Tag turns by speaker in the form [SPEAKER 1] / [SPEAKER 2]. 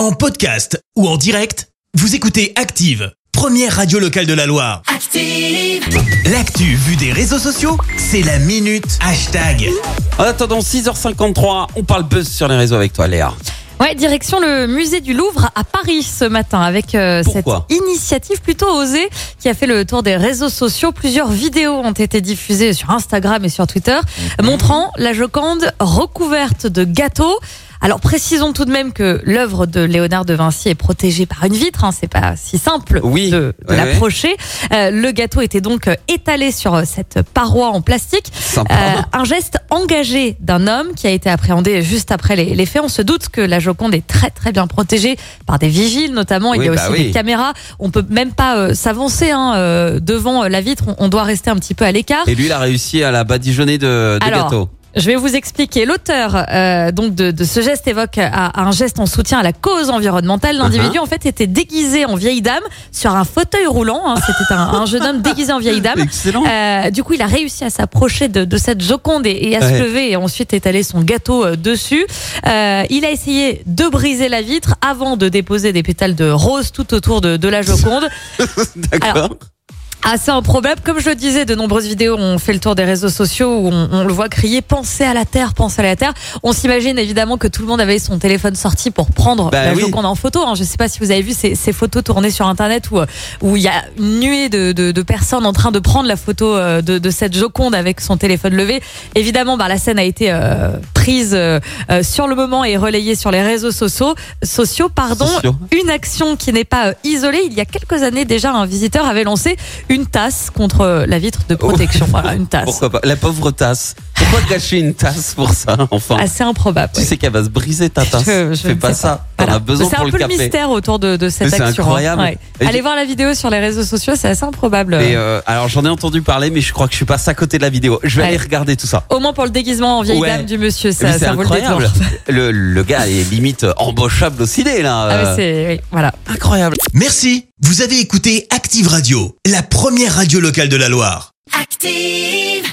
[SPEAKER 1] En podcast ou en direct, vous écoutez Active, première radio locale de la Loire.
[SPEAKER 2] Active.
[SPEAKER 1] L'actu vue des réseaux sociaux, c'est la minute hashtag.
[SPEAKER 3] En attendant 6h53, on parle buzz sur les réseaux avec toi Léa.
[SPEAKER 4] Ouais, direction le musée du Louvre à Paris ce matin avec euh, cette
[SPEAKER 3] Pourquoi
[SPEAKER 4] initiative plutôt osée qui a fait le tour des réseaux sociaux. Plusieurs vidéos ont été diffusées sur Instagram et sur Twitter montrant la Joconde recouverte de gâteaux. Alors précisons tout de même que l'œuvre de Léonard de Vinci est protégée par une vitre, hein, c'est pas si simple
[SPEAKER 3] Oui.
[SPEAKER 4] de, de
[SPEAKER 3] Ouais,
[SPEAKER 4] l'approcher. Euh, le gâteau était donc euh, étalé sur euh, cette paroi en plastique. Euh, un geste engagé d'un homme qui a été appréhendé juste après les, les faits. On se doute que la Joconde est très très bien protégée par des vigiles notamment. Il
[SPEAKER 3] Oui,
[SPEAKER 4] y a
[SPEAKER 3] bah
[SPEAKER 4] aussi
[SPEAKER 3] oui.
[SPEAKER 4] des caméras. On peut même pas euh, s'avancer hein, devant la vitre. On, on doit rester un petit peu à l'écart.
[SPEAKER 3] Et lui, il a réussi à la badigeonner de, de
[SPEAKER 4] Alors,
[SPEAKER 3] gâteau.
[SPEAKER 4] Je vais vous expliquer. L'auteur euh, donc de, de ce geste évoque euh, un geste en soutien à la cause environnementale. L'individu
[SPEAKER 3] Uh-huh.
[SPEAKER 4] en fait était déguisé en vieille dame sur un fauteuil roulant. hein. C'était un, un jeune homme déguisé en vieille dame.
[SPEAKER 3] Excellent.
[SPEAKER 4] Euh, du coup, il a réussi à s'approcher de, de cette Joconde et, et à
[SPEAKER 3] Ouais.
[SPEAKER 4] se lever et ensuite étaler son gâteau euh, dessus. Euh, il a essayé de briser la vitre avant de déposer des pétales de rose tout autour de, de la Joconde.
[SPEAKER 3] D'accord.
[SPEAKER 4] Assez improbable. Comme je le disais, de nombreuses vidéos ont fait le tour des réseaux sociaux où on, on le voit crier Pensez à la Terre, pensez à la Terre. On s'imagine évidemment que tout le monde avait son téléphone sorti pour prendre
[SPEAKER 3] Bah
[SPEAKER 4] la
[SPEAKER 3] oui.
[SPEAKER 4] Joconde en photo. hein. Je ne sais pas si vous avez vu ces, ces photos tournées sur Internet où où il y a une nuée de, de, de personnes en train de prendre la photo euh, de, de cette Joconde avec son téléphone levé. Évidemment, bah, la scène a été euh, prise euh, euh, sur le moment et relayée sur les réseaux sociaux. sociaux pardon.
[SPEAKER 3] Sociaux.
[SPEAKER 4] Une action qui n'est pas euh, isolée. Il y a quelques années déjà, un visiteur avait lancé une tasse contre la vitre de protection. Voilà, une tasse.
[SPEAKER 3] Pourquoi pas? La pauvre tasse. Pourquoi gâcher une tasse pour ça, enfin?
[SPEAKER 4] Assez improbable.
[SPEAKER 3] Tu
[SPEAKER 4] oui.
[SPEAKER 3] sais qu'elle va se briser ta tasse.
[SPEAKER 4] Je- je
[SPEAKER 3] Fais pas ça.
[SPEAKER 4] Voilà.
[SPEAKER 3] besoin
[SPEAKER 4] C'est un peu le
[SPEAKER 3] café.
[SPEAKER 4] mystère autour de, de cette
[SPEAKER 3] Mais c'est
[SPEAKER 4] action. hein.
[SPEAKER 3] incroyable.
[SPEAKER 4] Ouais. Allez voir la vidéo sur les réseaux sociaux, c'est assez improbable.
[SPEAKER 3] Et euh, alors j'en ai entendu parler, mais je crois que je suis passé à côté de la vidéo. Je vais
[SPEAKER 4] Ouais.
[SPEAKER 3] aller regarder tout ça.
[SPEAKER 4] Au moins pour le déguisement en vieille
[SPEAKER 3] Ouais.
[SPEAKER 4] dame du monsieur, ça, vaut le détour.
[SPEAKER 3] Le, le gars est limite embauchable au ciné là.
[SPEAKER 4] Ah,
[SPEAKER 3] Euh,
[SPEAKER 4] c'est, oui, voilà.
[SPEAKER 3] incroyable.
[SPEAKER 1] Merci, vous avez écouté Active Radio, la première radio locale de la Loire.
[SPEAKER 2] Active.